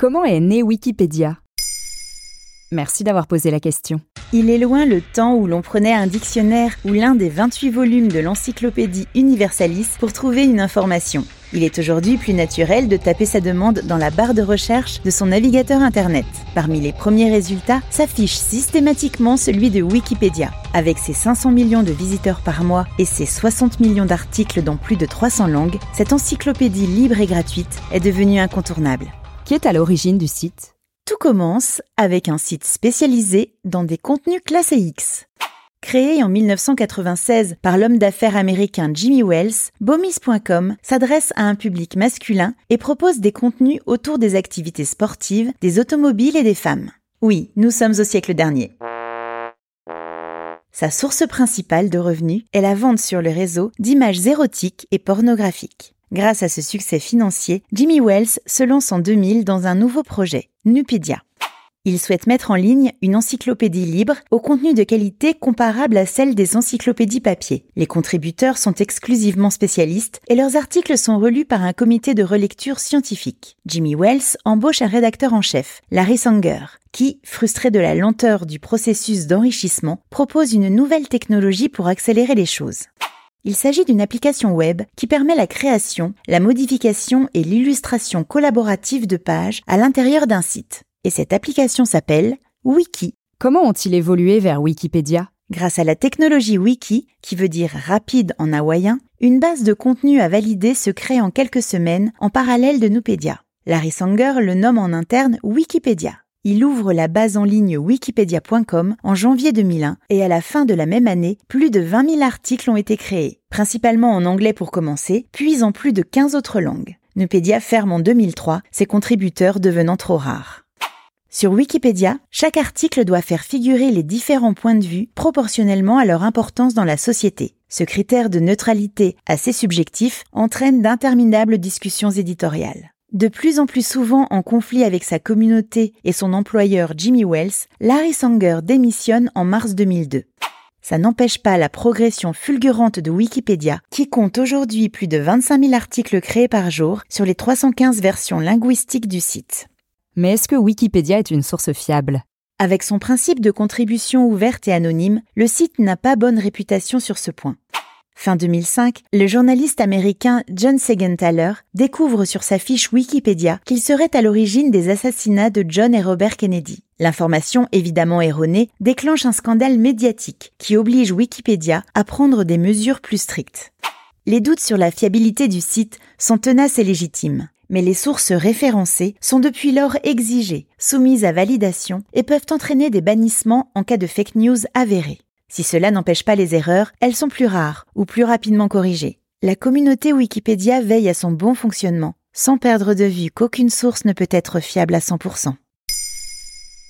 Comment est né Wikipédia? Merci d'avoir posé la question. Il est loin le temps où l'on prenait un dictionnaire ou l'un des 28 volumes de l'encyclopédie Universalis pour trouver une information. Il est aujourd'hui plus naturel de taper sa demande dans la barre de recherche de son navigateur Internet. Parmi les premiers résultats s'affiche systématiquement celui de Wikipédia. Avec ses 500 millions de visiteurs par mois et ses 60 millions d'articles dans plus de 300 langues, cette encyclopédie libre et gratuite est devenue incontournable. Qui est à l'origine du site Tout commence avec un site spécialisé dans des contenus classés X. Créé en 1996 par l'homme d'affaires américain Jimmy Wells, Bomis.com s'adresse à un public masculin et propose des contenus autour des activités sportives, des automobiles et des femmes. Oui, nous sommes au siècle dernier. Sa source principale de revenus est la vente sur le réseau d'images érotiques et pornographiques. Grâce à ce succès financier, Jimmy Wells se lance en 2000 dans un nouveau projet, Nupedia. Il souhaite mettre en ligne une encyclopédie libre au contenu de qualité comparable à celle des encyclopédies papier. Les contributeurs sont exclusivement spécialistes et leurs articles sont relus par un comité de relecture scientifique. Jimmy Wells embauche un rédacteur en chef, Larry Sanger, qui, frustré de la lenteur du processus d'enrichissement, propose une nouvelle technologie pour accélérer les choses. Il s'agit d'une application web qui permet la création, la modification et l'illustration collaborative de pages à l'intérieur d'un site. Et cette application s'appelle Wiki. Comment ont-ils évolué vers Wikipédia? Grâce à la technologie Wiki, qui veut dire rapide en hawaïen, une base de contenu à valider se crée en quelques semaines en parallèle de Nupedia. Larry Sanger le nomme en interne Wikipédia. Il ouvre la base en ligne wikipedia.com en janvier 2001 et à la fin de la même année, plus de 20 000 articles ont été créés, principalement en anglais pour commencer, puis en plus de 15 autres langues. Nupedia ferme en 2003, ses contributeurs devenant trop rares. Sur Wikipédia, chaque article doit faire figurer les différents points de vue proportionnellement à leur importance dans la société. Ce critère de neutralité assez subjectif entraîne d'interminables discussions éditoriales. De plus en plus souvent en conflit avec sa communauté et son employeur Jimmy Wells, Larry Sanger démissionne en mars 2002. Ça n'empêche pas la progression fulgurante de Wikipédia, qui compte aujourd'hui plus de 25 000 articles créés par jour sur les 315 versions linguistiques du site. Mais est-ce que Wikipédia est une source fiable? Avec son principe de contribution ouverte et anonyme, le site n'a pas bonne réputation sur ce point. Fin 2005, le journaliste américain John Segenthaler découvre sur sa fiche Wikipédia qu'il serait à l'origine des assassinats de John et Robert Kennedy. L'information, évidemment erronée, déclenche un scandale médiatique qui oblige Wikipédia à prendre des mesures plus strictes. Les doutes sur la fiabilité du site sont tenaces et légitimes, mais les sources référencées sont depuis lors exigées, soumises à validation et peuvent entraîner des bannissements en cas de fake news avérées. Si cela n'empêche pas les erreurs, elles sont plus rares ou plus rapidement corrigées. La communauté Wikipédia veille à son bon fonctionnement, sans perdre de vue qu'aucune source ne peut être fiable à 100%.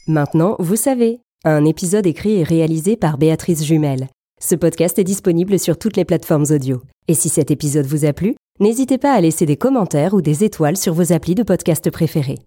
Maintenant, vous savez, un épisode écrit et réalisé par Béatrice Jumel. Ce podcast est disponible sur toutes les plateformes audio. Et si cet épisode vous a plu, n'hésitez pas à laisser des commentaires ou des étoiles sur vos applis de podcast préférés.